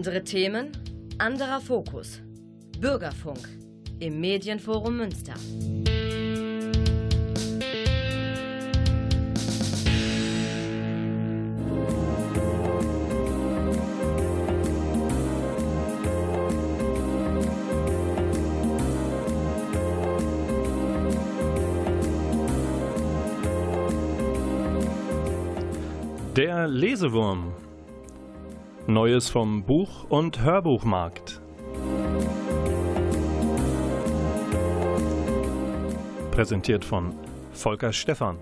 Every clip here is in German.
Andere Themen, anderer Fokus. Bürgerfunk im Medienforum Münster. Der Lesewurm. Neues vom Buch- und Hörbuchmarkt. Präsentiert von Volker Stephan.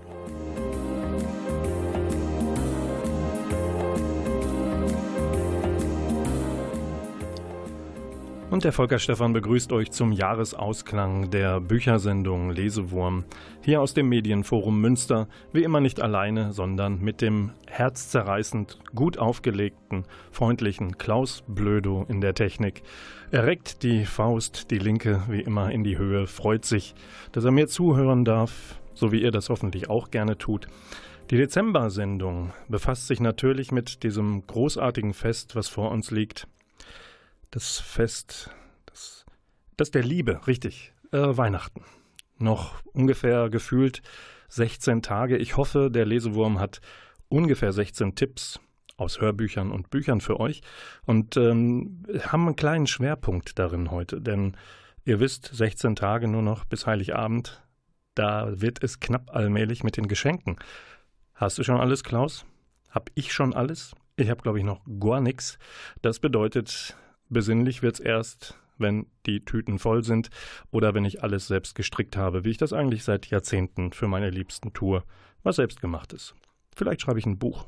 Und der Volker Stephan begrüßt euch zum Jahresausklang der Büchersendung Lesewurm. Hier aus dem Medienforum Münster, wie immer nicht alleine, sondern mit dem herzzerreißend gut aufgelegten, freundlichen Klaus Blödo in der Technik. Er reckt die Faust, die linke, wie immer in die Höhe, freut sich, dass er mir zuhören darf, so wie ihr das hoffentlich auch gerne tut. Die Dezember-Sendung befasst sich natürlich mit diesem großartigen Fest, was vor uns liegt das Fest, das, das der Liebe, richtig, äh, Weihnachten. Noch ungefähr gefühlt 16 Tage. Ich hoffe, der Lesewurm hat ungefähr 16 Tipps aus Hörbüchern und Büchern für euch und ähm, haben einen kleinen Schwerpunkt darin heute, denn ihr wisst, 16 Tage nur noch bis Heiligabend, da wird es knapp allmählich mit den Geschenken. Hast du schon alles, Klaus? Hab ich schon alles? Ich habe, glaube ich, noch gar nichts. Das bedeutet, Besinnlich wird's erst, wenn die Tüten voll sind oder wenn ich alles selbst gestrickt habe, wie ich das eigentlich seit Jahrzehnten für meine Liebsten tue, was selbst gemacht ist. Vielleicht schreibe ich ein Buch.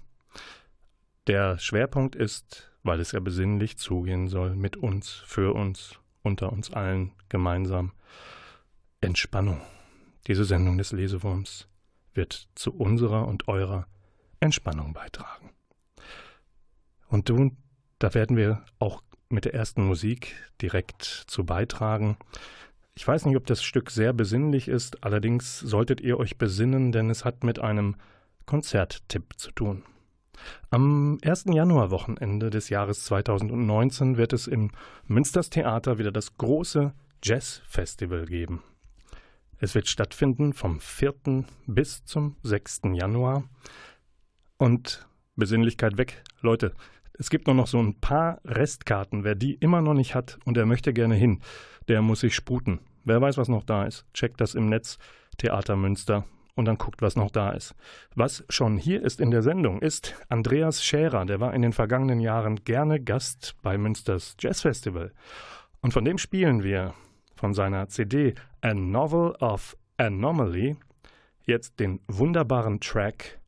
Der Schwerpunkt ist, weil es ja besinnlich zugehen soll, mit uns, für uns, unter uns allen gemeinsam. Entspannung. Diese Sendung des Lesewurms wird zu unserer und eurer Entspannung beitragen. Und du, da werden wir auch mit der ersten Musik direkt zu beitragen. Ich weiß nicht, ob das Stück sehr besinnlich ist, allerdings solltet ihr euch besinnen, denn es hat mit einem Konzerttipp zu tun. Am 1. Januarwochenende des Jahres 2019 wird es im Münsters Theater wieder das große Jazz-Festival geben. Es wird stattfinden vom 4. bis zum 6. Januar. Und Besinnlichkeit weg. Leute, es gibt nur noch so ein paar Restkarten. Wer die immer noch nicht hat und er möchte gerne hin, der muss sich sputen. Wer weiß, was noch da ist, checkt das im Netz Theater Münster und dann guckt, was noch da ist. Was schon hier ist in der Sendung, ist Andreas Scherer. Der war in den vergangenen Jahren gerne Gast bei Münsters Jazz Festival. Und von dem spielen wir von seiner CD A Novel of Anomaly jetzt den wunderbaren Track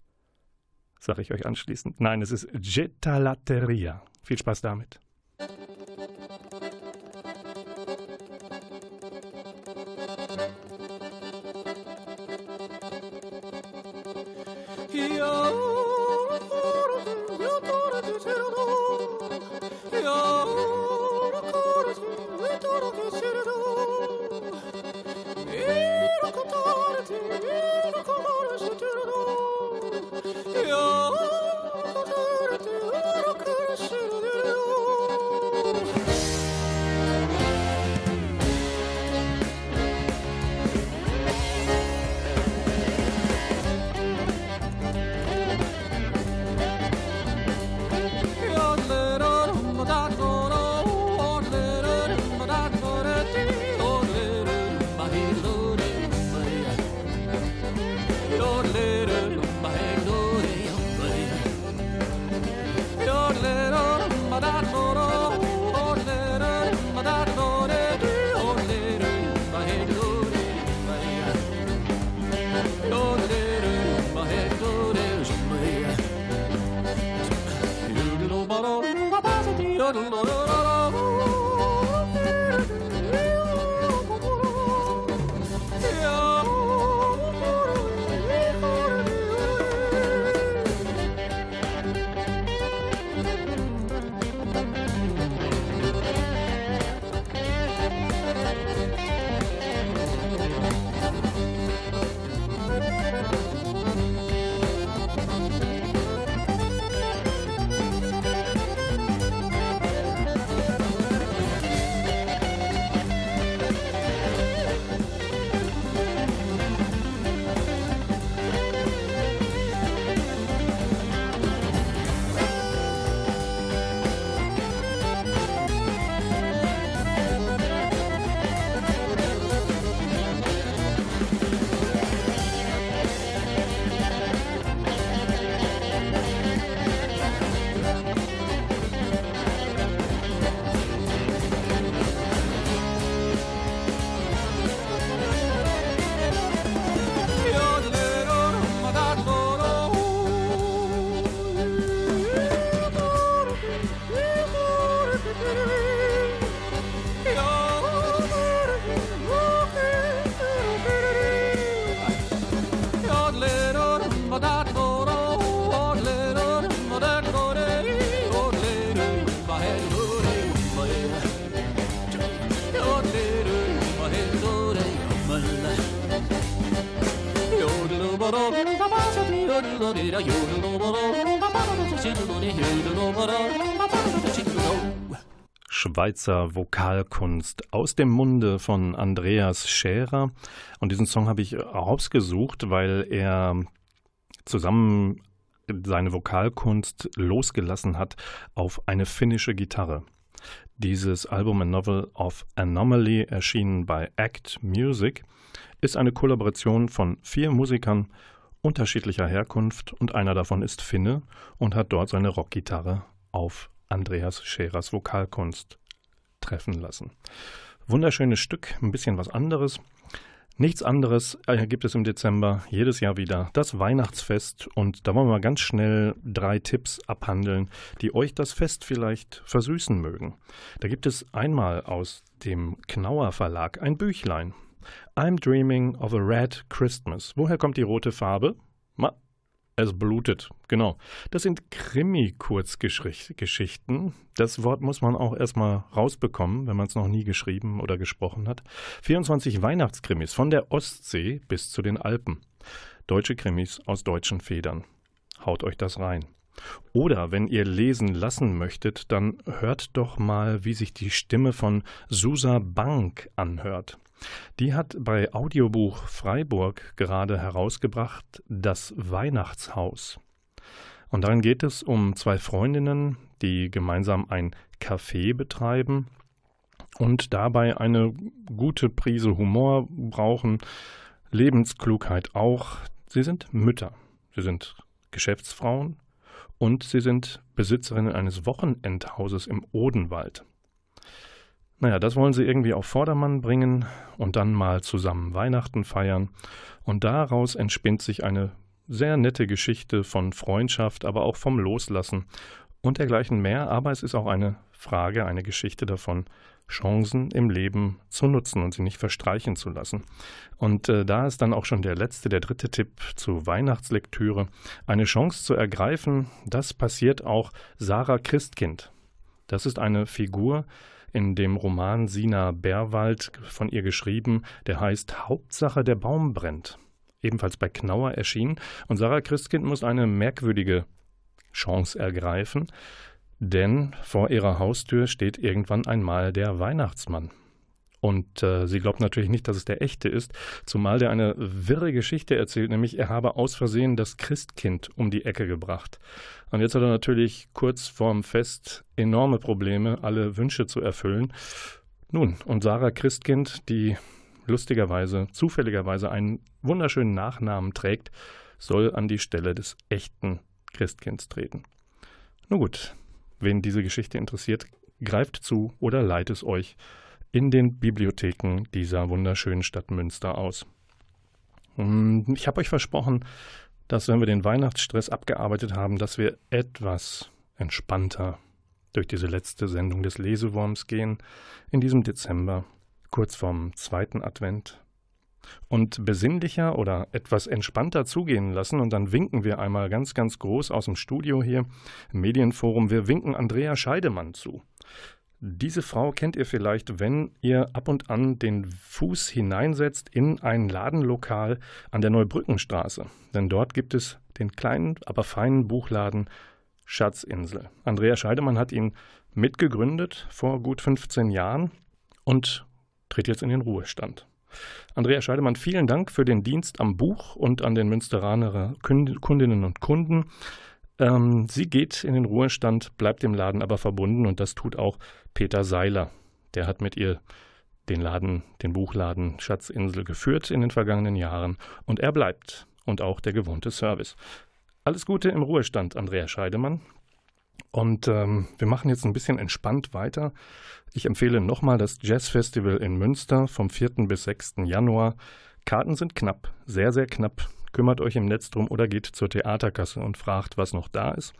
sage ich euch anschließend. Nein, es ist Getalateria. Viel Spaß damit. Thank. Schweizer Vokalkunst aus dem Munde von Andreas Scherer. Und diesen Song habe ich ausgesucht, weil er zusammen seine Vokalkunst losgelassen hat auf eine finnische Gitarre. Dieses Album A Novel of Anomaly, erschienen bei Act Music, ist eine Kollaboration von vier Musikern unterschiedlicher Herkunft und einer davon ist Finne und hat dort seine Rockgitarre auf Andreas Scherers Vokalkunst treffen lassen. Wunderschönes Stück, ein bisschen was anderes. Nichts anderes gibt es im Dezember jedes Jahr wieder das Weihnachtsfest und da wollen wir mal ganz schnell drei Tipps abhandeln, die euch das Fest vielleicht versüßen mögen. Da gibt es einmal aus dem Knauer Verlag ein Büchlein. I'm Dreaming of a Red Christmas. Woher kommt die rote Farbe? Ma es blutet, genau. Das sind Krimi-Kurzgeschichten. Das Wort muss man auch erstmal rausbekommen, wenn man es noch nie geschrieben oder gesprochen hat. 24 Weihnachtskrimis von der Ostsee bis zu den Alpen. Deutsche Krimis aus deutschen Federn. Haut euch das rein. Oder wenn ihr lesen lassen möchtet, dann hört doch mal, wie sich die Stimme von Susa Bank anhört. Die hat bei Audiobuch Freiburg gerade herausgebracht Das Weihnachtshaus. Und darin geht es um zwei Freundinnen, die gemeinsam ein Café betreiben und dabei eine gute Prise Humor brauchen, Lebensklugheit auch. Sie sind Mütter, sie sind Geschäftsfrauen und sie sind Besitzerinnen eines Wochenendhauses im Odenwald. Naja, das wollen sie irgendwie auf Vordermann bringen und dann mal zusammen Weihnachten feiern. Und daraus entspinnt sich eine sehr nette Geschichte von Freundschaft, aber auch vom Loslassen und dergleichen mehr. Aber es ist auch eine Frage, eine Geschichte davon, Chancen im Leben zu nutzen und sie nicht verstreichen zu lassen. Und äh, da ist dann auch schon der letzte, der dritte Tipp zur Weihnachtslektüre. Eine Chance zu ergreifen, das passiert auch Sarah Christkind. Das ist eine Figur, in dem Roman Sina Bärwald von ihr geschrieben, der heißt Hauptsache der Baum brennt. Ebenfalls bei Knauer erschienen. Und Sarah Christkind muss eine merkwürdige Chance ergreifen, denn vor ihrer Haustür steht irgendwann einmal der Weihnachtsmann. Und äh, sie glaubt natürlich nicht, dass es der echte ist, zumal der eine wirre Geschichte erzählt, nämlich er habe aus Versehen das Christkind um die Ecke gebracht. Und jetzt hat er natürlich kurz vorm Fest enorme Probleme, alle Wünsche zu erfüllen. Nun, und Sarah Christkind, die lustigerweise, zufälligerweise einen wunderschönen Nachnamen trägt, soll an die Stelle des echten Christkinds treten. Nun gut, wen diese Geschichte interessiert, greift zu oder leiht es euch in den Bibliotheken dieser wunderschönen Stadt Münster aus. Ich habe euch versprochen, dass wenn wir den Weihnachtsstress abgearbeitet haben, dass wir etwas entspannter durch diese letzte Sendung des Lesewurms gehen in diesem Dezember, kurz vorm zweiten Advent. Und besinnlicher oder etwas entspannter zugehen lassen. Und dann winken wir einmal ganz, ganz groß aus dem Studio hier im Medienforum. Wir winken Andrea Scheidemann zu. Diese Frau kennt ihr vielleicht, wenn ihr ab und an den Fuß hineinsetzt in ein Ladenlokal an der Neubrückenstraße. Denn dort gibt es den kleinen, aber feinen Buchladen Schatzinsel. Andrea Scheidemann hat ihn mitgegründet vor gut 15 Jahren und tritt jetzt in den Ruhestand. Andrea Scheidemann, vielen Dank für den Dienst am Buch und an den Münsteraner Kundinnen und Kunden. Ähm, sie geht in den Ruhestand, bleibt dem Laden aber verbunden und das tut auch Peter Seiler. Der hat mit ihr den Laden, den Buchladen Schatzinsel geführt in den vergangenen Jahren und er bleibt und auch der gewohnte Service. Alles Gute im Ruhestand, Andrea Scheidemann. Und ähm, wir machen jetzt ein bisschen entspannt weiter. Ich empfehle nochmal das Jazzfestival in Münster vom 4. bis 6. Januar. Karten sind knapp, sehr, sehr knapp kümmert euch im Netz drum oder geht zur Theaterkasse und fragt, was noch da ist.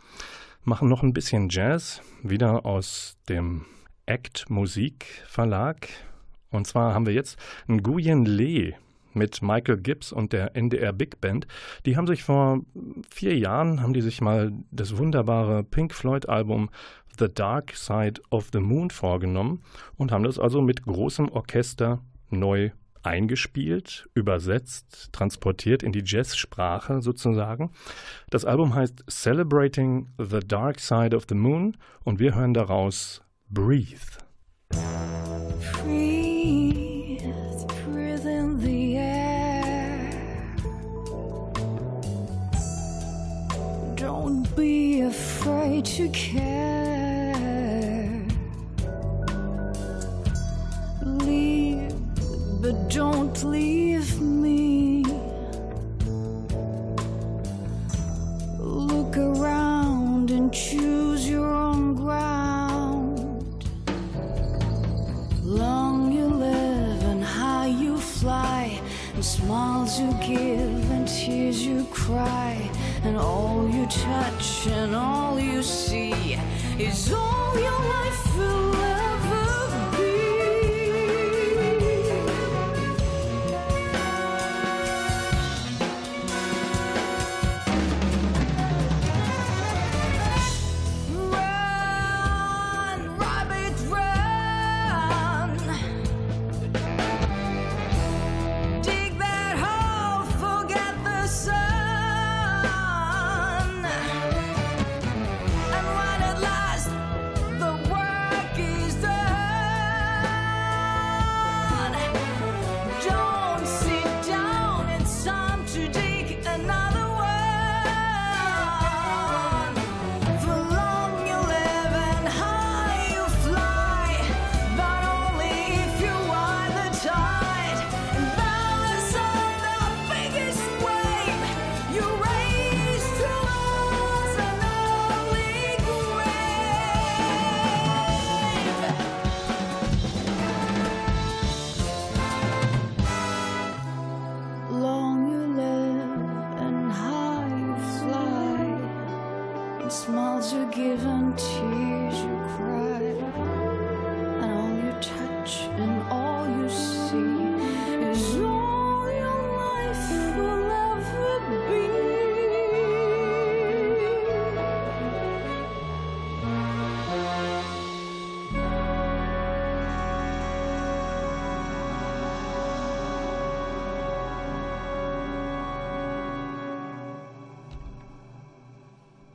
Machen noch ein bisschen Jazz, wieder aus dem Act Musik Verlag. Und zwar haben wir jetzt Nguyen Lee mit Michael Gibbs und der NDR Big Band. Die haben sich vor vier Jahren, haben die sich mal das wunderbare Pink Floyd Album The Dark Side of the Moon vorgenommen und haben das also mit großem Orchester neu eingespielt, übersetzt, transportiert in die Jazzsprache sozusagen. Das Album heißt Celebrating the Dark Side of the Moon und wir hören daraus Breathe. Breathe, breathe in the air. Don't be afraid to care. Leave, but don't leave me. Look around and choose your own ground. Long you live and high you fly, and smiles you give and tears you cry, and all you touch and all you see is all your life will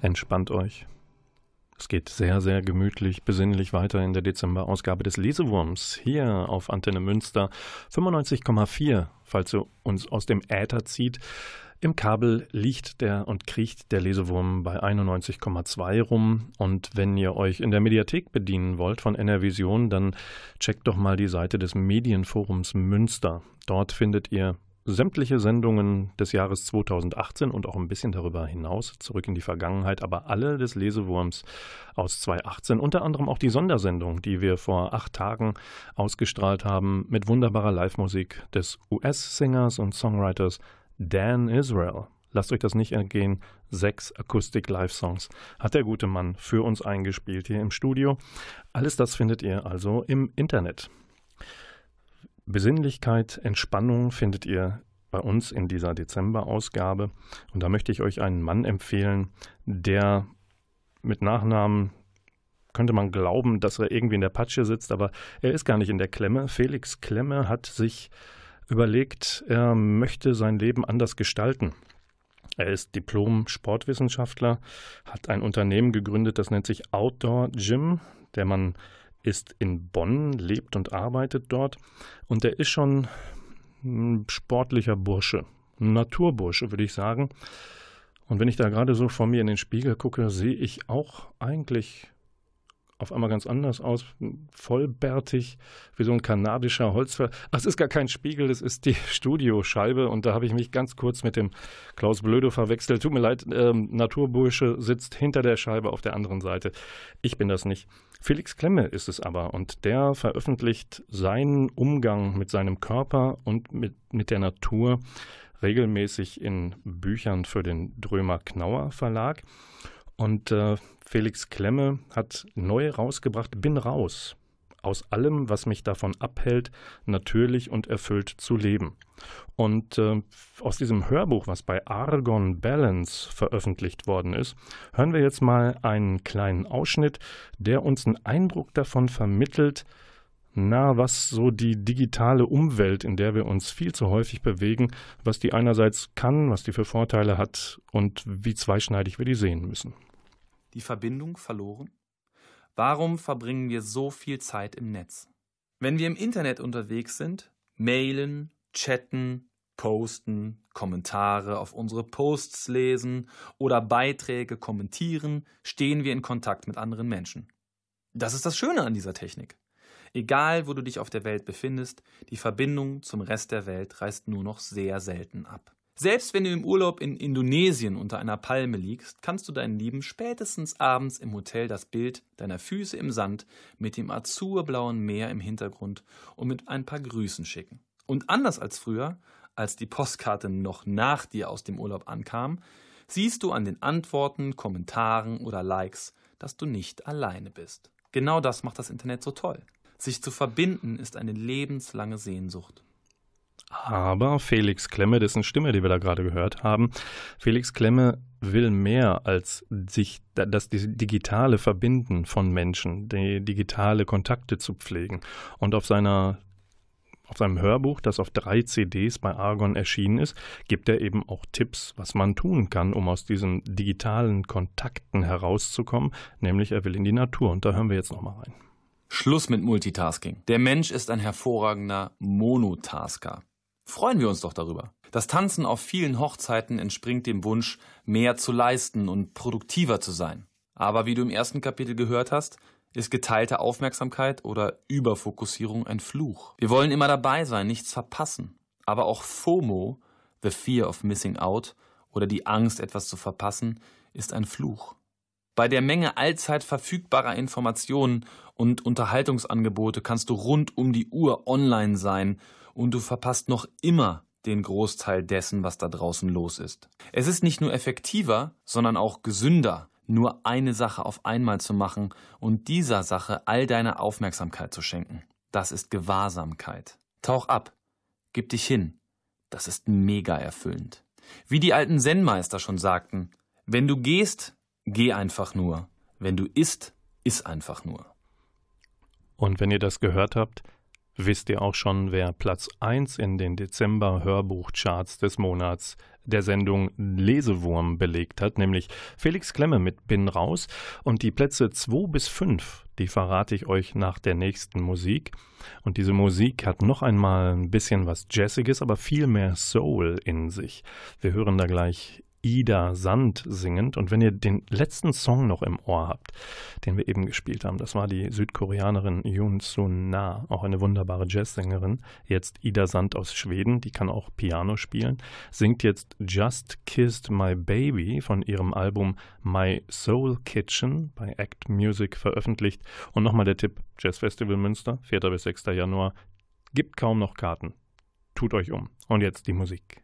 Entspannt euch. Es geht sehr, sehr gemütlich, besinnlich weiter in der Dezemberausgabe des Lesewurms hier auf Antenne Münster 95,4, falls ihr uns aus dem Äther zieht. Im Kabel liegt der und kriecht der Lesewurm bei 91,2 rum. Und wenn ihr euch in der Mediathek bedienen wollt von NRVision, dann checkt doch mal die Seite des Medienforums Münster. Dort findet ihr sämtliche Sendungen des Jahres 2018 und auch ein bisschen darüber hinaus, zurück in die Vergangenheit, aber alle des Lesewurms aus 2018, unter anderem auch die Sondersendung, die wir vor acht Tagen ausgestrahlt haben, mit wunderbarer Live-Musik des US-Singers und Songwriters Dan Israel. Lasst euch das nicht entgehen. Sechs Akustik-Live-Songs hat der gute Mann für uns eingespielt hier im Studio. Alles das findet ihr also im Internet. Besinnlichkeit, Entspannung findet ihr bei uns in dieser Dezember-Ausgabe. Und da möchte ich euch einen Mann empfehlen, der mit Nachnamen könnte man glauben, dass er irgendwie in der Patsche sitzt, aber er ist gar nicht in der Klemme. Felix Klemme hat sich überlegt, er möchte sein Leben anders gestalten. Er ist Diplom-Sportwissenschaftler, hat ein Unternehmen gegründet, das nennt sich Outdoor Gym. Der Mann ist in Bonn, lebt und arbeitet dort und er ist schon ein sportlicher Bursche, ein Naturbursche, würde ich sagen. Und wenn ich da gerade so vor mir in den Spiegel gucke, sehe ich auch eigentlich auf einmal ganz anders aus, vollbärtig, wie so ein kanadischer Holzfäller. Ach, es ist gar kein Spiegel, es ist die Studioscheibe und da habe ich mich ganz kurz mit dem Klaus Blödo verwechselt. Tut mir leid, ähm, Naturbursche sitzt hinter der Scheibe auf der anderen Seite. Ich bin das nicht. Felix Klemme ist es aber und der veröffentlicht seinen Umgang mit seinem Körper und mit, mit der Natur regelmäßig in Büchern für den Drömer Knauer Verlag. Und äh, Felix Klemme hat neu rausgebracht Bin raus. Aus allem, was mich davon abhält, natürlich und erfüllt zu leben. Und äh, aus diesem Hörbuch, was bei Argon Balance veröffentlicht worden ist, hören wir jetzt mal einen kleinen Ausschnitt, der uns einen Eindruck davon vermittelt, Na, was so die digitale Umwelt, in der wir uns viel zu häufig bewegen, was die einerseits kann, was die für Vorteile hat und wie zweischneidig wir die sehen müssen. Die Verbindung verloren? Warum verbringen wir so viel Zeit im Netz? Wenn wir im Internet unterwegs sind, mailen, chatten, posten, Kommentare auf unsere Posts lesen oder Beiträge kommentieren, stehen wir in Kontakt mit anderen Menschen. Das ist das Schöne an dieser Technik. Egal, wo du dich auf der Welt befindest, die Verbindung zum Rest der Welt reißt nur noch sehr selten ab. Selbst wenn du im Urlaub in Indonesien unter einer Palme liegst, kannst du deinen Lieben spätestens abends im Hotel das Bild deiner Füße im Sand mit dem azurblauen Meer im Hintergrund und mit ein paar Grüßen schicken. Und anders als früher, als die Postkarte noch nach dir aus dem Urlaub ankam, siehst du an den Antworten, Kommentaren oder Likes, dass du nicht alleine bist. Genau das macht das Internet so toll. Sich zu verbinden ist eine lebenslange Sehnsucht. Aber Felix Klemme, dessen Stimme, die wir da gerade gehört haben, Felix Klemme will mehr als sich das digitale Verbinden von Menschen, die digitale Kontakte zu pflegen. Und auf seiner auf seinem Hörbuch, das auf drei CDs bei Argon erschienen ist, gibt er eben auch Tipps, was man tun kann, um aus diesen digitalen Kontakten herauszukommen, nämlich er will in die Natur. Und da hören wir jetzt nochmal rein. Schluss mit Multitasking. Der Mensch ist ein hervorragender Monotasker. Freuen wir uns doch darüber. Das Tanzen auf vielen Hochzeiten entspringt dem Wunsch, mehr zu leisten und produktiver zu sein. Aber wie du im ersten Kapitel gehört hast, ist geteilte Aufmerksamkeit oder Überfokussierung ein Fluch. Wir wollen immer dabei sein, nichts verpassen. Aber auch FOMO, the fear of missing out, oder die Angst, etwas zu verpassen, ist ein Fluch. Bei der Menge allzeit verfügbarer Informationen und Unterhaltungsangebote kannst du rund um die Uhr online sein und du verpasst noch immer den Großteil dessen, was da draußen los ist. Es ist nicht nur effektiver, sondern auch gesünder, nur eine Sache auf einmal zu machen und dieser Sache all deine Aufmerksamkeit zu schenken. Das ist Gewahrsamkeit. Tauch ab, gib dich hin. Das ist mega erfüllend. Wie die alten Zen-Meister schon sagten, wenn du gehst, geh einfach nur. Wenn du isst, iss einfach nur. Und wenn ihr das gehört habt, wisst ihr auch schon, wer Platz 1 in den Dezember-Hörbuchcharts des Monats der Sendung Lesewurm belegt hat, nämlich Felix Klemme mit Bin raus. Und die Plätze 2 bis 5, die verrate ich euch nach der nächsten Musik. Und diese Musik hat noch einmal ein bisschen was Jazziges, aber viel mehr Soul in sich. Wir hören da gleich Ida Sand singend. Und wenn ihr den letzten Song noch im Ohr habt, den wir eben gespielt haben, das war die Südkoreanerin Yoon Sun Na, auch eine wunderbare Jazzsängerin. Jetzt Ida Sand aus Schweden, die kann auch Piano spielen, singt jetzt Just Kissed My Baby von ihrem Album My Soul Kitchen bei Act Music veröffentlicht. Und nochmal der Tipp: Jazz Festival Münster, 4. bis 6. Januar. Gibt kaum noch Karten. Tut euch um. Und jetzt die Musik.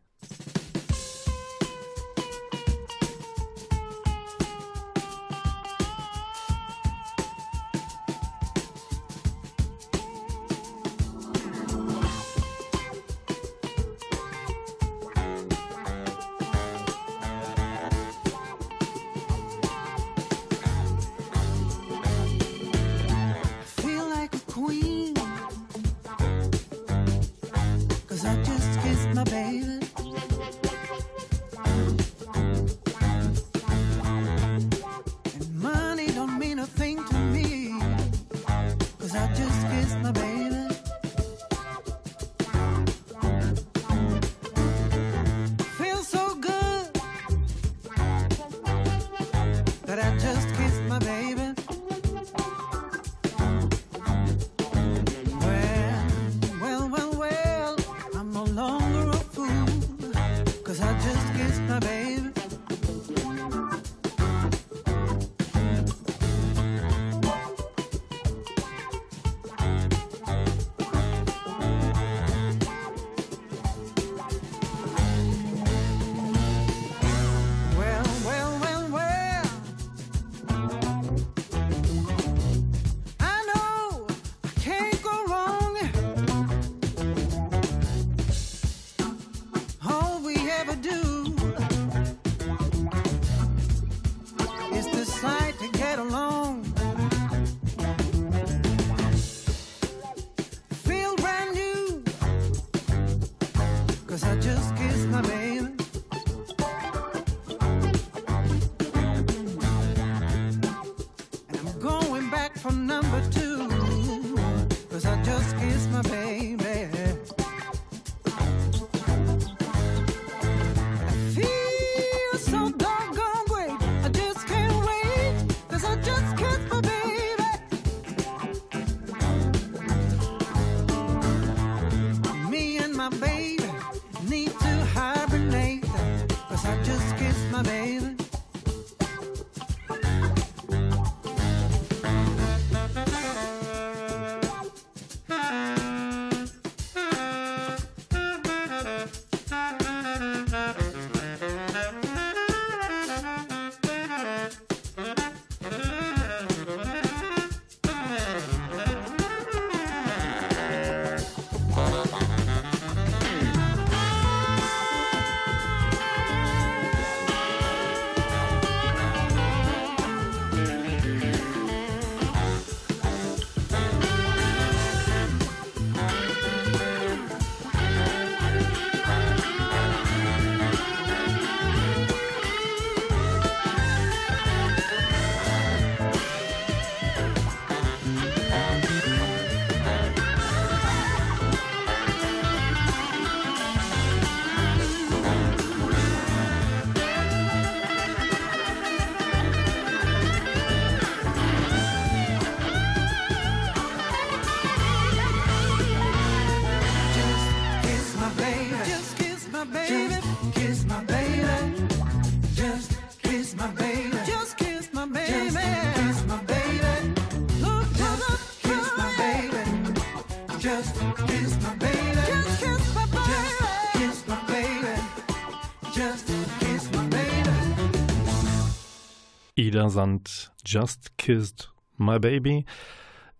Sand, Just Kissed My Baby.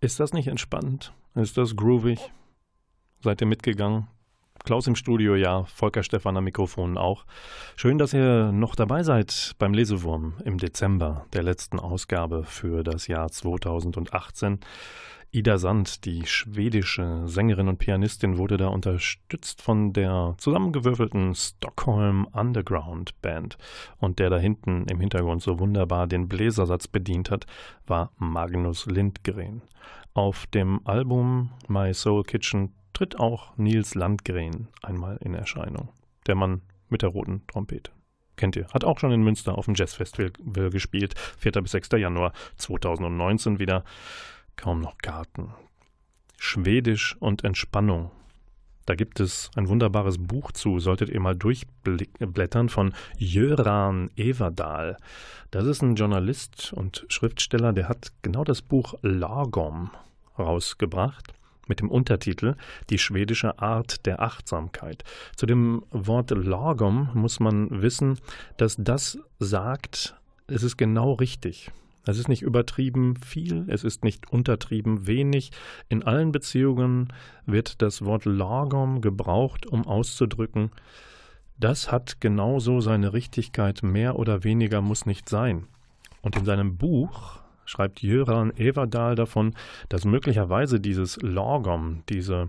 Ist das nicht entspannt? Ist das groovig? Seid ihr mitgegangen? Klaus im Studio, ja, Volker Stephan am Mikrofon auch. Schön, dass ihr noch dabei seid beim Lesewurm im Dezember der letzten Ausgabe für das Jahr 2018. Ida Sand, die schwedische Sängerin und Pianistin, wurde da unterstützt von der zusammengewürfelten Stockholm Underground Band. Und der da hinten im Hintergrund so wunderbar den Bläsersatz bedient hat, war Magnus Lindgren. Auf dem Album My Soul Kitchen tritt auch Nils Landgren einmal in Erscheinung. Der Mann mit der roten Trompete. Kennt ihr? Hat auch schon in Münster auf dem Jazzfestival gespielt. 4. bis 6. Januar 2019 wieder. Kaum noch Garten. Schwedisch und Entspannung. Da gibt es ein wunderbares Buch zu, solltet ihr mal durchblättern, von Jöran Everdal. Das ist ein Journalist und Schriftsteller, der hat genau das Buch Lagom rausgebracht mit dem Untertitel Die schwedische Art der Achtsamkeit. Zu dem Wort Lagom muss man wissen, dass das sagt, es ist genau richtig. Es ist nicht übertrieben viel, es ist nicht untertrieben wenig. In allen Beziehungen wird das Wort Lagom gebraucht, um auszudrücken, das hat genauso seine Richtigkeit, mehr oder weniger muss nicht sein. Und in seinem Buch schreibt Jöran Everdal davon, dass möglicherweise dieses Lorgom, diese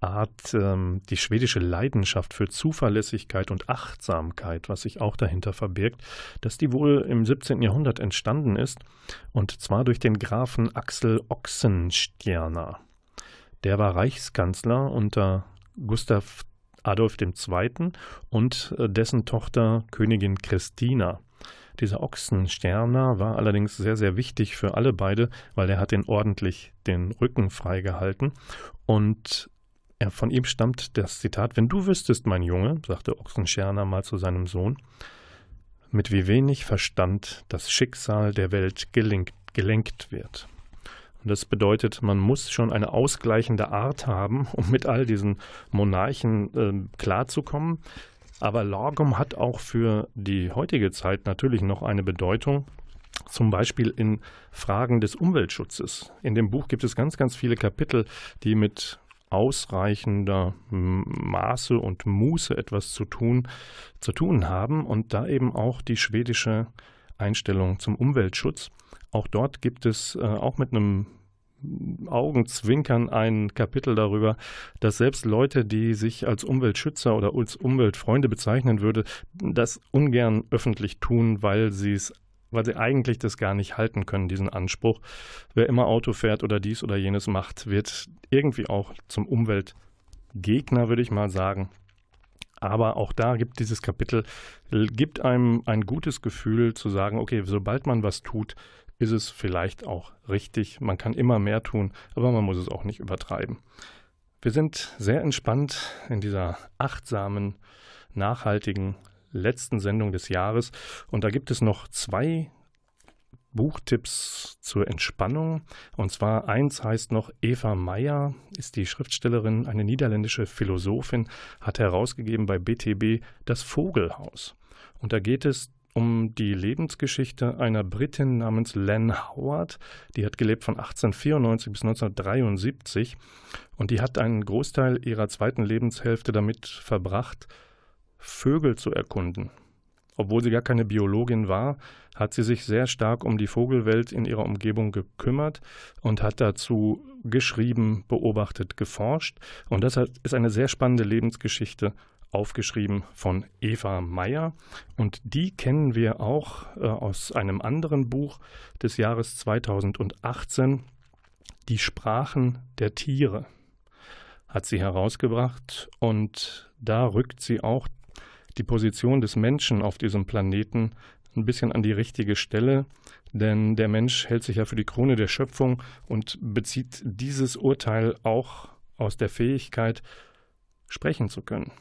Art, ähm, die schwedische Leidenschaft für Zuverlässigkeit und Achtsamkeit, was sich auch dahinter verbirgt, dass die wohl im 17. Jahrhundert entstanden ist, und zwar durch den Grafen Axel Oxenstierna. Der war Reichskanzler unter Gustav Adolf II. und äh, dessen Tochter Königin Christina. Dieser Ochsensterner war allerdings sehr, sehr wichtig für alle beide, weil er hat ihn ordentlich den Rücken freigehalten. Und er, von ihm stammt das Zitat, wenn du wüsstest, mein Junge, sagte Ochsenscherner mal zu seinem Sohn, mit wie wenig Verstand das Schicksal der Welt gelenkt, gelenkt wird. Und das bedeutet, man muss schon eine ausgleichende Art haben, um mit all diesen Monarchen äh, klarzukommen. Aber Lorgum hat auch für die heutige Zeit natürlich noch eine Bedeutung, zum Beispiel in Fragen des Umweltschutzes. In dem Buch gibt es ganz, ganz viele Kapitel, die mit ausreichender Maße und Muße etwas zu tun, zu tun haben und da eben auch die schwedische Einstellung zum Umweltschutz. Auch dort gibt es äh, auch mit einem Augenzwinkern ein Kapitel darüber, dass selbst Leute, die sich als Umweltschützer oder als Umweltfreunde bezeichnen würde, das ungern öffentlich tun, weil sie es weil sie eigentlich das gar nicht halten können, diesen Anspruch. Wer immer Auto fährt oder dies oder jenes macht, wird irgendwie auch zum Umweltgegner, würde ich mal sagen. Aber auch da gibt dieses Kapitel, gibt einem ein gutes Gefühl zu sagen, okay, sobald man was tut, ist es vielleicht auch richtig. Man kann immer mehr tun, aber man muss es auch nicht übertreiben. Wir sind sehr entspannt in dieser achtsamen, nachhaltigen letzten Sendung des Jahres und da gibt es noch zwei Buchtipps zur Entspannung. Und zwar eins heißt noch Eva Meyer, ist die Schriftstellerin, eine niederländische Philosophin, hat herausgegeben bei BTB das Vogelhaus. Und da geht es um die Lebensgeschichte einer Britin namens Len Howard. Die hat gelebt von 1894 bis 1973 und die hat einen Großteil ihrer zweiten Lebenshälfte damit verbracht, Vögel zu erkunden. Obwohl sie gar keine Biologin war, hat sie sich sehr stark um die Vogelwelt in ihrer Umgebung gekümmert und hat dazu geschrieben, beobachtet, geforscht. Und das ist eine sehr spannende Lebensgeschichte aufgeschrieben von Eva Meyer. Und die kennen wir auch äh, aus einem anderen Buch des Jahres 2018, Die Sprachen der Tiere, hat sie herausgebracht. Und da rückt sie auch die Position des Menschen auf diesem Planeten ein bisschen an die richtige Stelle, denn der Mensch hält sich ja für die Krone der Schöpfung und bezieht dieses Urteil auch aus der Fähigkeit, sprechen zu können.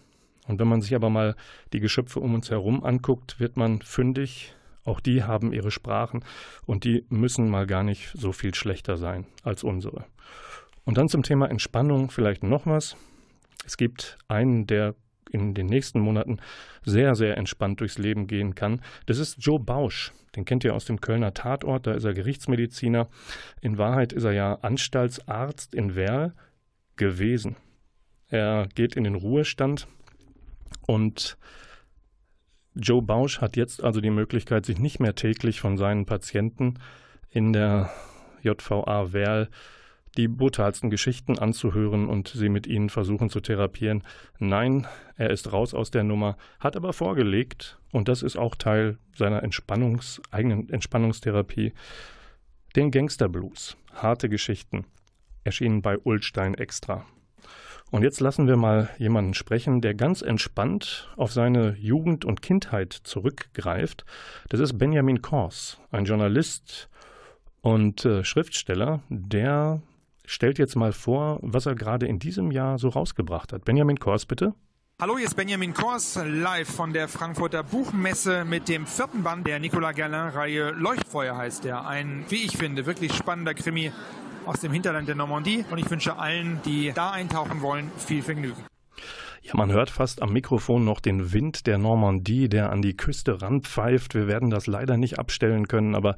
Und wenn man sich aber mal die Geschöpfe um uns herum anguckt, wird man fündig. Auch die haben ihre Sprachen und die müssen mal gar nicht so viel schlechter sein als unsere. Und dann zum Thema Entspannung vielleicht noch was. Es gibt einen, der in den nächsten Monaten sehr, sehr entspannt durchs Leben gehen kann. Das ist Joe Bausch. Den kennt ihr aus dem Kölner Tatort. Da ist er Gerichtsmediziner. In Wahrheit ist er ja Anstaltsarzt in Werl gewesen. Er geht in den Ruhestand und Joe Bausch hat jetzt also die Möglichkeit, sich nicht mehr täglich von seinen Patienten in der JVA Werl die brutalsten Geschichten anzuhören und sie mit ihnen versuchen zu therapieren. Nein, er ist raus aus der Nummer, hat aber vorgelegt, und das ist auch Teil seiner Entspannungs-, eigenen Entspannungstherapie, den Gangsterblues. Harte Geschichten. Erschienen bei Ulstein extra. Und jetzt lassen wir mal jemanden sprechen, der ganz entspannt auf seine Jugend und Kindheit zurückgreift. Das ist Benjamin Kors, ein Journalist und äh, Schriftsteller, der stellt jetzt mal vor, was er gerade in diesem Jahr so rausgebracht hat. Benjamin Kors, bitte. Hallo, hier ist Benjamin Kors, live von der Frankfurter Buchmesse mit dem vierten Band der Nicolas Gerlin-Reihe Leuchtfeuer heißt der. Ein, wie ich finde, wirklich spannender Krimi aus dem Hinterland der Normandie. Und ich wünsche allen, die da eintauchen wollen, viel Vergnügen. Ja, man hört fast am Mikrofon noch den Wind der Normandie, der an die Küste ranpfeift. Wir werden das leider nicht abstellen können, aber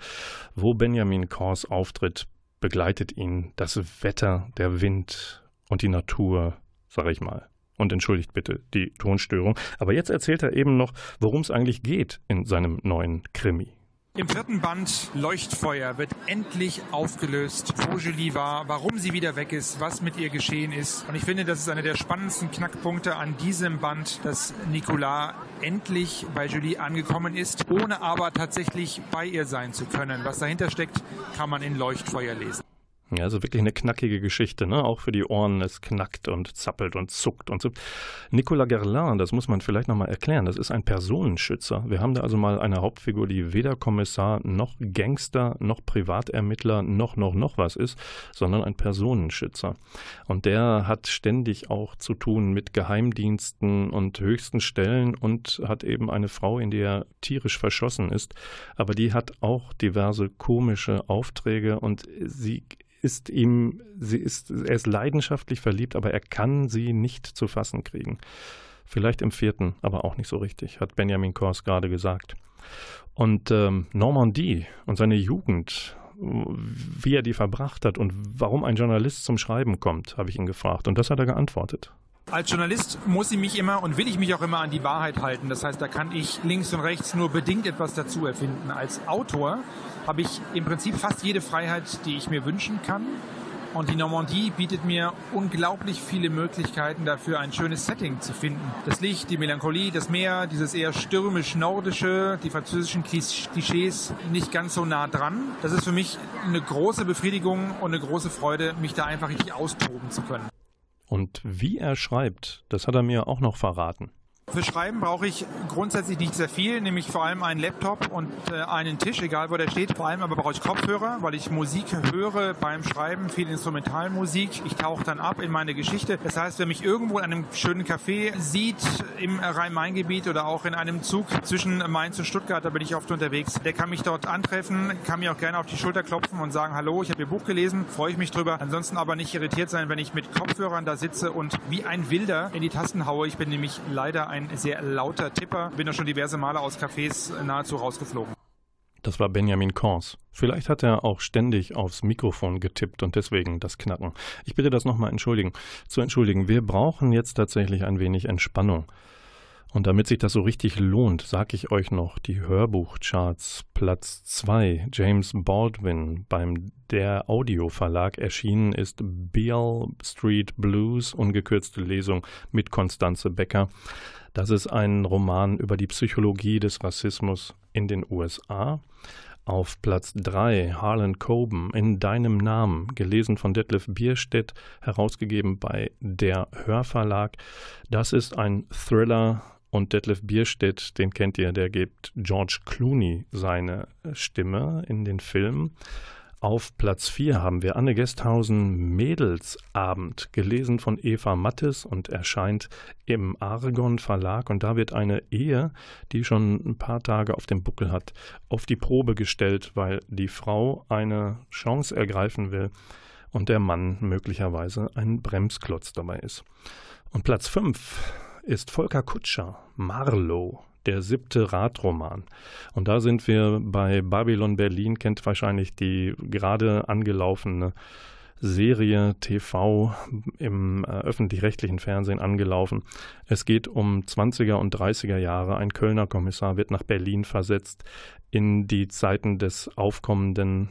wo Benjamin Kors auftritt, begleitet ihn das Wetter, der Wind und die Natur, sag ich mal. Und entschuldigt bitte die Tonstörung. Aber jetzt erzählt er eben noch, worum es eigentlich geht in seinem neuen Krimi. Im vierten Band Leuchtfeuer wird endlich aufgelöst, wo Julie war, warum sie wieder weg ist, was mit ihr geschehen ist. Und ich finde, das ist einer der spannendsten Knackpunkte an diesem Band, dass Nicolas endlich bei Julie angekommen ist, ohne aber tatsächlich bei ihr sein zu können. Was dahinter steckt, kann man in Leuchtfeuer lesen. Ja, also wirklich eine knackige Geschichte, ne? Auch für die Ohren. Es knackt und zappelt und zuckt und so. Nicolas Gerlin, das muss man vielleicht nochmal erklären, das ist ein Personenschützer. Wir haben da also mal eine Hauptfigur, die weder Kommissar noch Gangster noch Privatermittler noch noch noch was ist, sondern ein Personenschützer. Und der hat ständig auch zu tun mit Geheimdiensten und höchsten Stellen und hat eben eine Frau, in die er tierisch verschossen ist. Aber die hat auch diverse komische Aufträge und sie ist ihm, sie ist, er ist leidenschaftlich verliebt, aber er kann sie nicht zu fassen kriegen. Vielleicht im vierten, aber auch nicht so richtig, hat Benjamin Kors gerade gesagt. Und ähm, Normandie und seine Jugend, wie er die verbracht hat und warum ein Journalist zum Schreiben kommt, habe ich ihn gefragt. Und das hat er geantwortet. Als Journalist muss ich mich immer und will ich mich auch immer an die Wahrheit halten. Das heißt, da kann ich links und rechts nur bedingt etwas dazu erfinden. Als Autor habe ich im Prinzip fast jede Freiheit, die ich mir wünschen kann. Und die Normandie bietet mir unglaublich viele Möglichkeiten dafür, ein schönes Setting zu finden. Das Licht, die Melancholie, das Meer, dieses eher stürmisch-nordische, die französischen Klischees nicht ganz so nah dran. Das ist für mich eine große Befriedigung und eine große Freude, mich da einfach richtig austoben zu können. Und wie er schreibt, das hat er mir auch noch verraten. Für Schreiben brauche ich grundsätzlich nicht sehr viel, nämlich vor allem einen Laptop und äh, einen Tisch, egal wo der steht. Vor allem aber brauche ich Kopfhörer, weil ich Musik höre beim Schreiben, viel Instrumentalmusik. Ich tauche dann ab in meine Geschichte. Das heißt, wer mich irgendwo in einem schönen Café sieht, im Rhein-Main-Gebiet oder auch in einem Zug zwischen Mainz und Stuttgart, da bin ich oft unterwegs, der kann mich dort antreffen, kann mir auch gerne auf die Schulter klopfen und sagen, hallo, ich habe Ihr Buch gelesen, freue ich mich drüber. Ansonsten aber nicht irritiert sein, wenn ich mit Kopfhörern da sitze und wie ein Wilder in die Tasten haue. Ich bin nämlich leider ein sehr lauter Tipper. Bin da schon diverse Male aus Cafés nahezu rausgeflogen. Das war Benjamin Kors. Vielleicht hat er auch ständig aufs Mikrofon getippt und deswegen das Knacken. Ich bitte das nochmal entschuldigen. Zu entschuldigen. Wir brauchen jetzt tatsächlich ein wenig Entspannung. Und damit sich das so richtig lohnt, sage ich euch noch die Hörbuchcharts. Platz 2, James Baldwin beim Der Audio Verlag erschienen ist Beale Street Blues, ungekürzte Lesung mit Konstanze Becker. Das ist ein Roman über die Psychologie des Rassismus in den USA. Auf Platz 3 Harlan Coben in deinem Namen, gelesen von Detlef Bierstedt, herausgegeben bei der Hörverlag. Das ist ein Thriller und Detlef Bierstedt, den kennt ihr, der gibt George Clooney seine Stimme in den Film. Auf Platz 4 haben wir Anne Gesthausen Mädelsabend, gelesen von Eva Mattes und erscheint im Argon Verlag. Und da wird eine Ehe, die schon ein paar Tage auf dem Buckel hat, auf die Probe gestellt, weil die Frau eine Chance ergreifen will und der Mann möglicherweise ein Bremsklotz dabei ist. Und Platz 5 ist Volker Kutscher, Marlow, der siebte Radroman. Und da sind wir bei Babylon Berlin, kennt wahrscheinlich die gerade angelaufene Serie TV im äh, öffentlich-rechtlichen Fernsehen angelaufen. Es geht um 20er und 30er Jahre. Ein Kölner Kommissar wird nach Berlin versetzt in die Zeiten des aufkommenden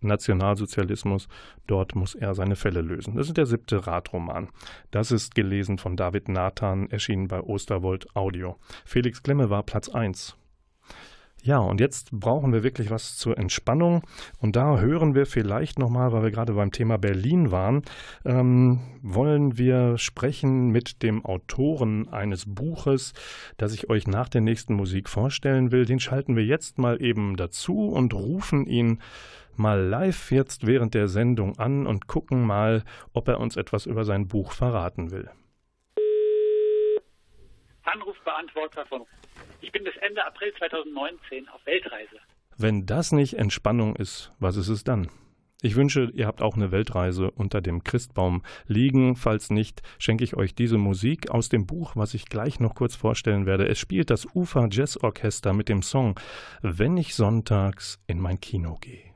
Nationalsozialismus. Dort muss er seine Fälle lösen. Das ist der siebte Radroman. Das ist gelesen von David Nathan, erschienen bei Osterwold Audio. Felix Klemme war Platz 1. Ja, und jetzt brauchen wir wirklich was zur Entspannung. Und da hören wir vielleicht nochmal, weil wir gerade beim Thema Berlin waren, ähm, wollen wir sprechen mit dem Autoren eines Buches, das ich euch nach der nächsten Musik vorstellen will. Den schalten wir jetzt mal eben dazu und rufen ihn mal live jetzt während der Sendung an und gucken mal, ob er uns etwas über sein Buch verraten will. Anrufbeantworter von. Ich bin bis Ende April 2019 auf Weltreise. Wenn das nicht Entspannung ist, was ist es dann? Ich wünsche, ihr habt auch eine Weltreise unter dem Christbaum liegen. Falls nicht, schenke ich euch diese Musik aus dem Buch, was ich gleich noch kurz vorstellen werde. Es spielt das Ufer Jazz Orchester mit dem Song Wenn ich sonntags in mein Kino gehe.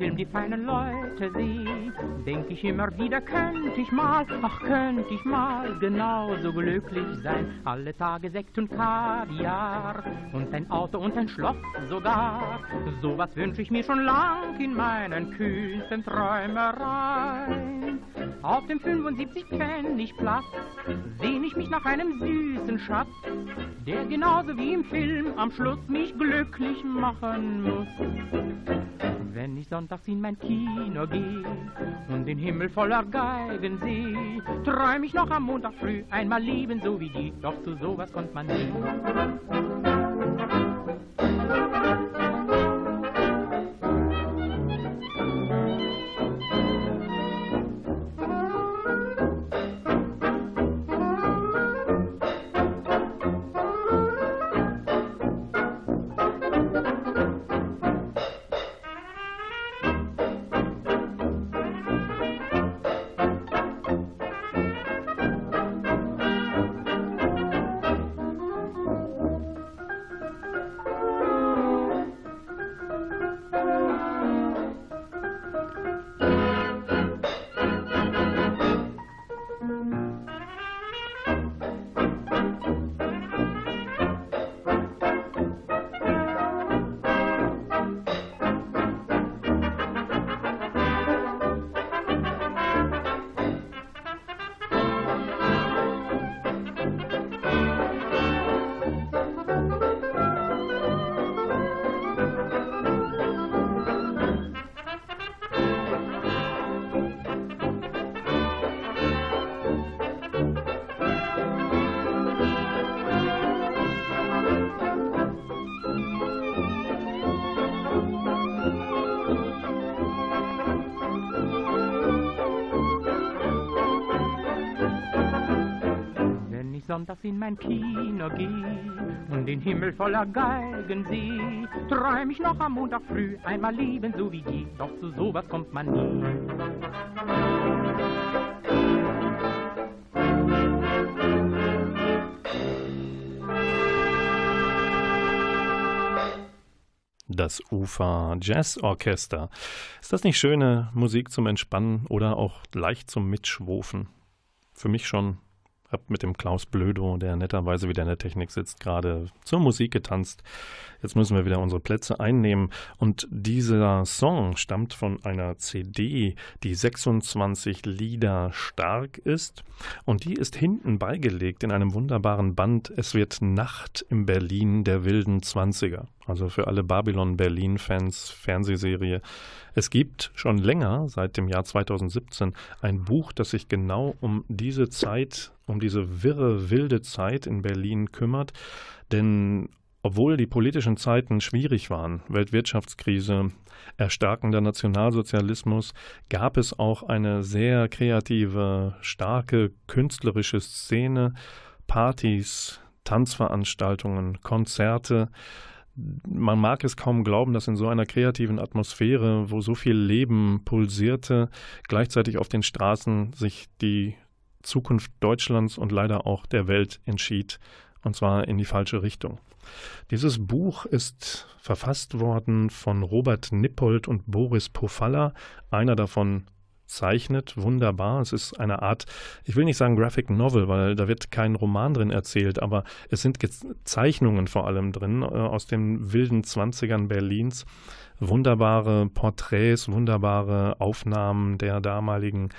Und Film die feinen Leute seh, denk ich immer wieder, könnte ich mal, ach könnte ich mal genauso glücklich sein. Alle Tage Sekt und Kaviar und ein Auto und ein Schloss sogar. Sowas wünsch ich mir schon lang in meinen kühnsten Träumereien. Auf dem 75 Pfennig Platz sehn ich mich nach einem süßen Schatz, der genauso wie im Film am Schluss mich glücklich machen muss. Wenn ich sonntags in mein Kino geh und den Himmel voller Geigen seh, träum ich noch am Montag früh einmal lieben so wie die, doch zu sowas kommt man nie. Sonntags in mein Kino geh und den Himmel voller Geigen seh, träum ich noch am Montag früh einmal lieben so wie die, doch zu sowas kommt man nie. Das Ufer Jazz Orchester. Ist das nicht schöne Musik zum Entspannen oder auch leicht zum Mitschwofen? Für mich schon Hab mit dem Klaus Blödo, der netterweise wieder in der Technik sitzt, gerade zur Musik getanzt. Jetzt müssen wir wieder unsere Plätze einnehmen. Und dieser Song stammt von einer CD, die 26 Lieder stark ist. Und die ist hinten beigelegt in einem wunderbaren Band. Es wird Nacht im Berlin der wilden Zwanziger. Also für alle Babylon Berlin-Fans, Fernsehserie. Es gibt schon länger, seit dem Jahr 2017, ein Buch, das sich genau um diese Zeit, um diese wirre, wilde Zeit in Berlin kümmert. Denn obwohl die politischen Zeiten schwierig waren, Weltwirtschaftskrise, erstarkender Nationalsozialismus, gab es auch eine sehr kreative, starke künstlerische Szene, Partys, Tanzveranstaltungen, Konzerte, man mag es kaum glauben, dass in so einer kreativen Atmosphäre, wo so viel Leben pulsierte, gleichzeitig auf den Straßen sich die Zukunft Deutschlands und leider auch der Welt entschied, und zwar in die falsche Richtung. Dieses Buch ist verfasst worden von Robert Nippold und Boris Pofalla. Einer davon zeichnet wunderbar. Es ist eine Art, ich will nicht sagen Graphic Novel, weil da wird kein Roman drin erzählt, aber es sind Zeichnungen vor allem drin äh, aus den wilden Zwanzigern Berlins. Wunderbare Porträts, wunderbare Aufnahmen der damaligen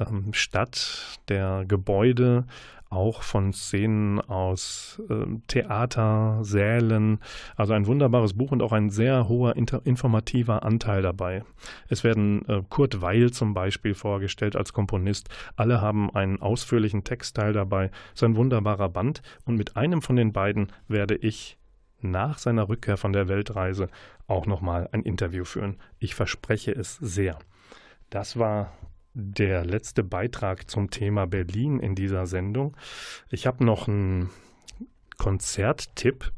ähm, Stadt, der Gebäude, auch von Szenen aus äh, Theatersälen. Also ein wunderbares Buch und auch ein sehr hoher informativer Anteil dabei. Es werden äh, Kurt Weil zum Beispiel vorgestellt als Komponist. Alle haben einen ausführlichen Textteil dabei. Es ist ein wunderbarer Band und mit einem von den beiden werde ich nach seiner Rückkehr von der Weltreise auch nochmal ein Interview führen. Ich verspreche es sehr. Das war der letzte Beitrag zum Thema Berlin in dieser Sendung. Ich habe noch einen Konzerttipp.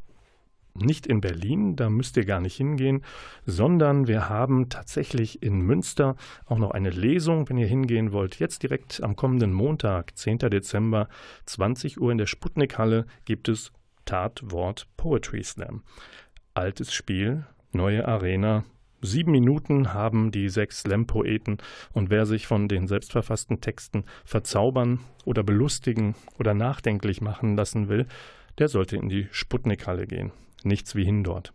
Nicht in Berlin, da müsst ihr gar nicht hingehen, sondern wir haben tatsächlich in Münster auch noch eine Lesung, wenn ihr hingehen wollt. Jetzt direkt am kommenden Montag, 10. Dezember, 20 Uhr in der Sputnikhalle gibt es Tatwort Poetry Slam. Altes Spiel, neue Arena, Sieben Minuten haben die sechs Slam-Poeten und wer sich von den selbstverfassten Texten verzaubern oder belustigen oder nachdenklich machen lassen will, der sollte in die Sputnik-Halle gehen. Nichts wie hin dort.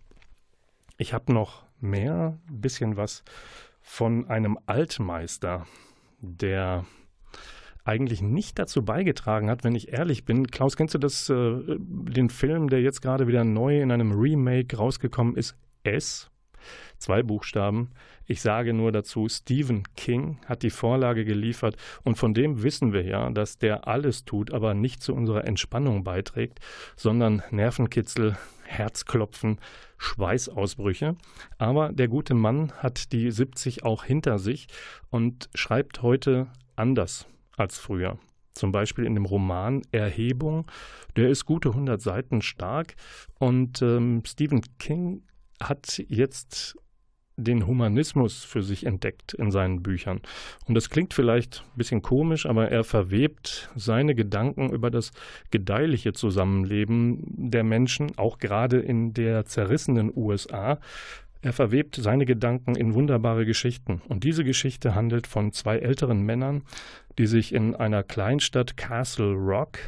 Ich habe noch mehr, ein bisschen was von einem Altmeister, der eigentlich nicht dazu beigetragen hat, wenn ich ehrlich bin. Klaus, kennst du das, äh, den Film, der jetzt gerade wieder neu in einem Remake rausgekommen ist? S? Zwei Buchstaben. Ich sage nur dazu, Stephen King hat die Vorlage geliefert und von dem wissen wir ja, dass der alles tut, aber nicht zu unserer Entspannung beiträgt, sondern Nervenkitzel, Herzklopfen, Schweißausbrüche. Aber der gute Mann hat die 70 auch hinter sich und schreibt heute anders als früher zum Beispiel in dem Roman Erhebung. Der ist gute 100 Seiten stark und ähm, Stephen King hat jetzt den Humanismus für sich entdeckt in seinen Büchern. Und das klingt vielleicht ein bisschen komisch, aber er verwebt seine Gedanken über das gedeihliche Zusammenleben der Menschen, auch gerade in der zerrissenen USA. Er verwebt seine Gedanken in wunderbare Geschichten. Und diese Geschichte handelt von zwei älteren Männern, die sich in einer Kleinstadt Castle Rock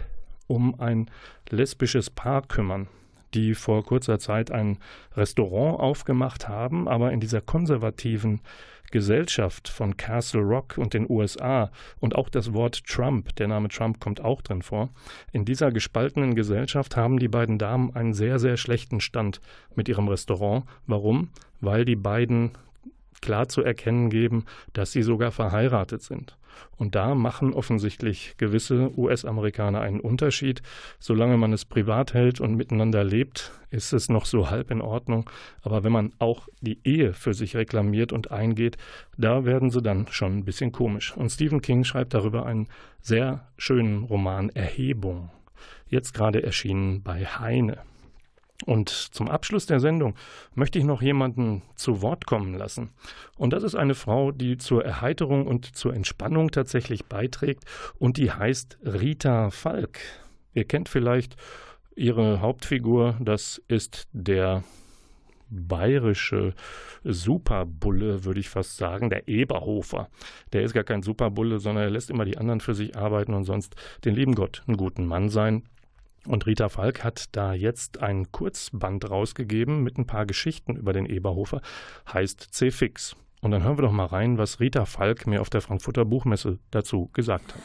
um ein lesbisches Paar kümmern die vor kurzer Zeit ein Restaurant aufgemacht haben, aber in dieser konservativen Gesellschaft von Castle Rock und den USA und auch das Wort Trump, der Name Trump kommt auch drin vor, in dieser gespaltenen Gesellschaft haben die beiden Damen einen sehr, sehr schlechten Stand mit ihrem Restaurant. Warum? Weil die beiden klar zu erkennen geben, dass sie sogar verheiratet sind. Und da machen offensichtlich gewisse US-Amerikaner einen Unterschied. Solange man es privat hält und miteinander lebt, ist es noch so halb in Ordnung. Aber wenn man auch die Ehe für sich reklamiert und eingeht, da werden sie dann schon ein bisschen komisch. Und Stephen King schreibt darüber einen sehr schönen Roman Erhebung. Jetzt gerade erschienen bei Heine. Und zum Abschluss der Sendung möchte ich noch jemanden zu Wort kommen lassen. Und das ist eine Frau, die zur Erheiterung und zur Entspannung tatsächlich beiträgt und die heißt Rita Falk. Ihr kennt vielleicht ihre Hauptfigur, das ist der bayerische Superbulle, würde ich fast sagen, der Eberhofer. Der ist gar kein Superbulle, sondern er lässt immer die anderen für sich arbeiten und sonst den lieben Gott einen guten Mann sein. Und Rita Falk hat da jetzt ein Kurzband rausgegeben mit ein paar Geschichten über den Eberhofer, heißt C-Fix. Und dann hören wir doch mal rein, was Rita Falk mir auf der Frankfurter Buchmesse dazu gesagt hat.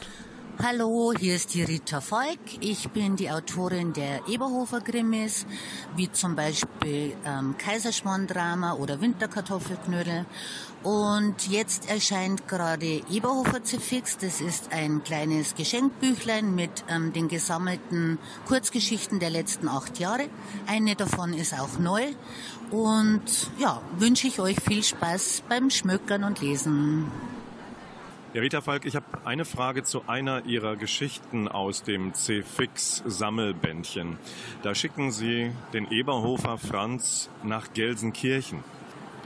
Hallo, hier ist die Rita Falk. Ich bin die Autorin der Eberhofer Grimmis, wie zum Beispiel ähm, Kaiserschmarrn-Drama oder Winterkartoffelknödel. Und jetzt erscheint gerade Eberhofer Zifix. Das ist ein kleines Geschenkbüchlein mit ähm, den gesammelten Kurzgeschichten der letzten acht Jahre. Eine davon ist auch neu. Und ja, wünsche ich euch viel Spaß beim Schmökern und Lesen. Ja, Rita Falk, ich habe eine Frage zu einer Ihrer Geschichten aus dem C-Fix Sammelbändchen. Da schicken Sie den Eberhofer Franz nach Gelsenkirchen.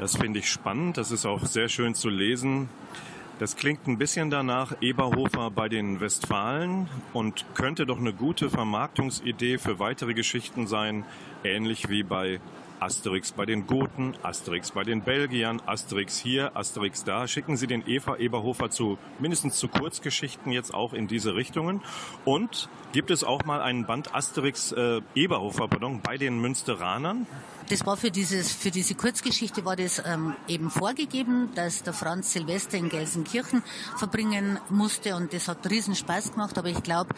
Das finde ich spannend, das ist auch sehr schön zu lesen. Das klingt ein bisschen danach Eberhofer bei den Westfalen und könnte doch eine gute Vermarktungsidee für weitere Geschichten sein, ähnlich wie bei Asterix bei den Goten, Asterix bei den Belgiern, Asterix hier, Asterix da. Schicken Sie den Eva Eberhofer zu mindestens zu Kurzgeschichten jetzt auch in diese Richtungen. Und gibt es auch mal einen Band Asterix äh, Eberhofer pardon, bei den Münsteranern? Das war für dieses für diese Kurzgeschichte war das ähm, eben vorgegeben, dass der Franz Silvester in Gelsenkirchen verbringen musste und das hat riesen Spaß gemacht. Aber ich glaube,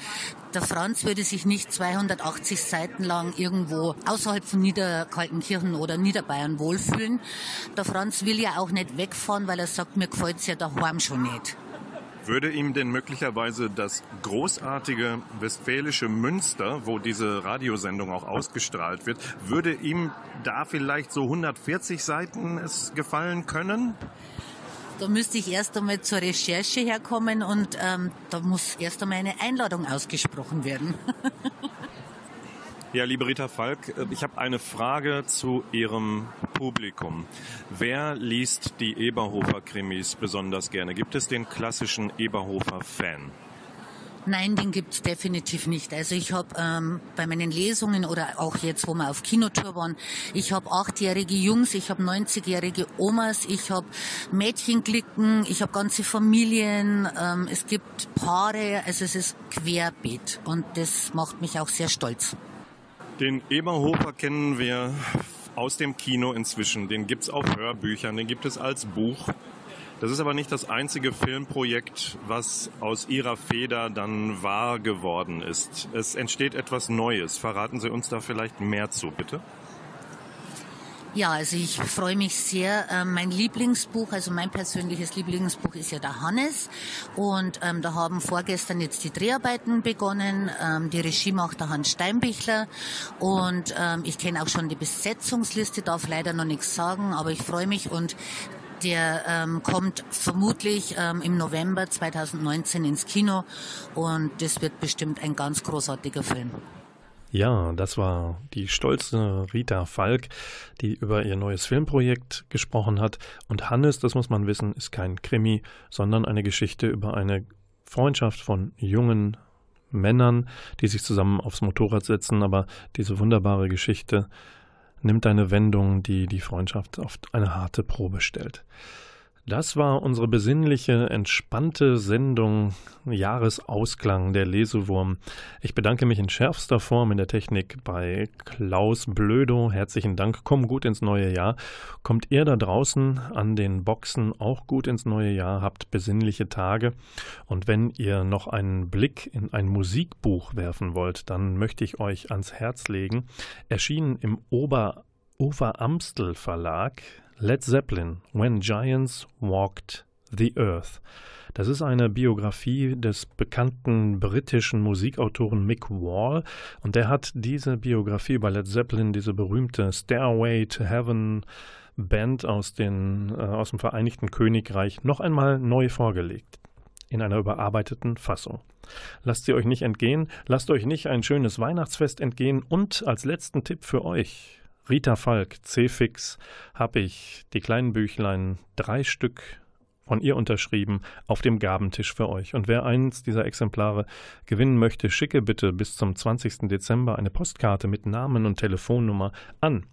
der Franz würde sich nicht 280 Seiten lang irgendwo außerhalb von Niederkaltenkirchen oder Niederbayern wohlfühlen. Der Franz will ja auch nicht wegfahren, weil er sagt, mir gefällt's ja daheim schon nicht. Würde ihm denn möglicherweise das großartige westfälische Münster, wo diese Radiosendung auch ausgestrahlt wird, würde ihm da vielleicht so 140 Seiten es gefallen können? Da müsste ich erst einmal zur Recherche herkommen und ähm, da muss erst einmal eine Einladung ausgesprochen werden. Ja, liebe Rita Falk, äh, ich habe eine Frage zu Ihrem Publikum. Wer liest die Eberhofer-Krimis besonders gerne? Gibt es den klassischen Eberhofer-Fan? Nein, den gibt's definitiv nicht. Also ich habe ähm, bei meinen Lesungen oder auch jetzt, wo wir auf Kinotour waren, ich habe achtjährige Jungs, ich habe 90-jährige Omas, ich habe Mädchenklicken, ich habe ganze Familien, ähm, es gibt Paare, also es ist querbeet und das macht mich auch sehr stolz. Den Eberhofer kennen wir aus dem Kino inzwischen. Den gibt's auf Hörbüchern, den gibt es als Buch. Das ist aber nicht das einzige Filmprojekt, was aus Ihrer Feder dann wahr geworden ist. Es entsteht etwas Neues. Verraten Sie uns da vielleicht mehr zu, bitte? Ja, also ich freue mich sehr. Ähm, mein Lieblingsbuch, also mein persönliches Lieblingsbuch ist ja der Hannes. Und ähm, da haben vorgestern jetzt die Dreharbeiten begonnen. Ähm, die Regie macht der Hans Steinbichler. Und ähm, ich kenne auch schon die Besetzungsliste, darf leider noch nichts sagen, aber ich freue mich und der ähm, kommt vermutlich ähm, im November 2019 ins Kino und das wird bestimmt ein ganz großartiger Film. Ja, das war die stolze Rita Falk, die über ihr neues Filmprojekt gesprochen hat. Und Hannes, das muss man wissen, ist kein Krimi, sondern eine Geschichte über eine Freundschaft von jungen Männern, die sich zusammen aufs Motorrad setzen. Aber diese wunderbare Geschichte nimmt eine Wendung, die die Freundschaft auf eine harte Probe stellt. Das war unsere besinnliche, entspannte Sendung Jahresausklang der Lesewurm. Ich bedanke mich in schärfster Form in der Technik bei Klaus Blödo. Herzlichen Dank. Komm gut ins neue Jahr. Kommt ihr da draußen an den Boxen auch gut ins neue Jahr, habt besinnliche Tage. Und wenn ihr noch einen Blick in ein Musikbuch werfen wollt, dann möchte ich euch ans Herz legen. Erschienen im Ober Amstel Verlag Led Zeppelin, When Giants Walked the Earth. Das ist eine Biografie des bekannten britischen Musikautoren Mick Wall. Und der hat diese Biografie über Led Zeppelin, diese berühmte Stairway to Heaven Band aus, den, äh, aus dem Vereinigten Königreich, noch einmal neu vorgelegt. In einer überarbeiteten Fassung. Lasst sie euch nicht entgehen, lasst euch nicht ein schönes Weihnachtsfest entgehen. Und als letzten Tipp für euch, Rita Falk, C-Fix, habe ich die kleinen Büchlein, drei Stück von ihr unterschrieben, auf dem Gabentisch für euch. Und wer eins dieser Exemplare gewinnen möchte, schicke bitte bis zum 20. Dezember eine Postkarte mit Namen und Telefonnummer an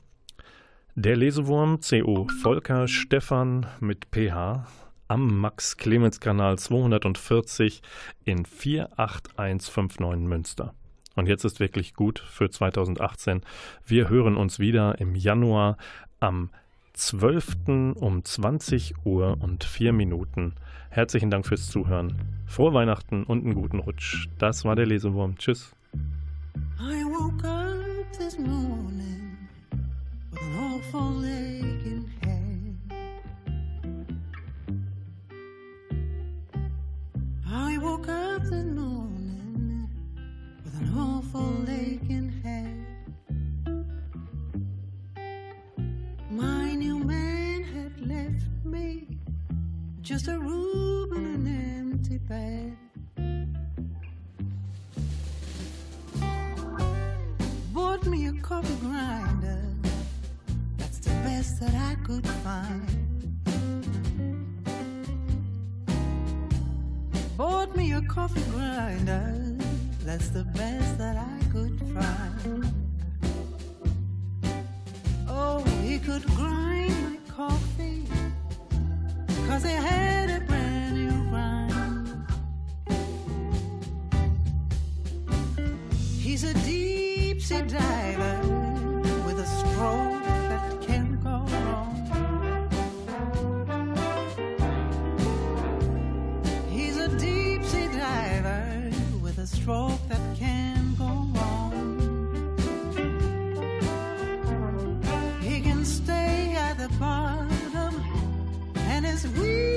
Der Lesewurm CO Volker Stefan mit PH am Max-Clemens-Kanal 240 in 48159 Münster. Und jetzt ist wirklich gut für 2018. Wir hören uns wieder im Januar am 12. um 20 Uhr und 4 Minuten. Herzlichen Dank fürs Zuhören. Frohe Weihnachten und einen guten Rutsch. Das war der Lesewurm. Tschüss. I woke up this morning with an awful aching head. I woke up this morning awful aching head. My new man had left me just a room and an empty bed. bought me a coffee grinder. That's the best that I could find. Bought me a coffee grinder. That's the best that I could find. Oh, he could grind my coffee. Cause he had a brand new grind. He's a deep sea diver with a stroke that can't go wrong. He's a deep sea diver with a stroke dance. Woo!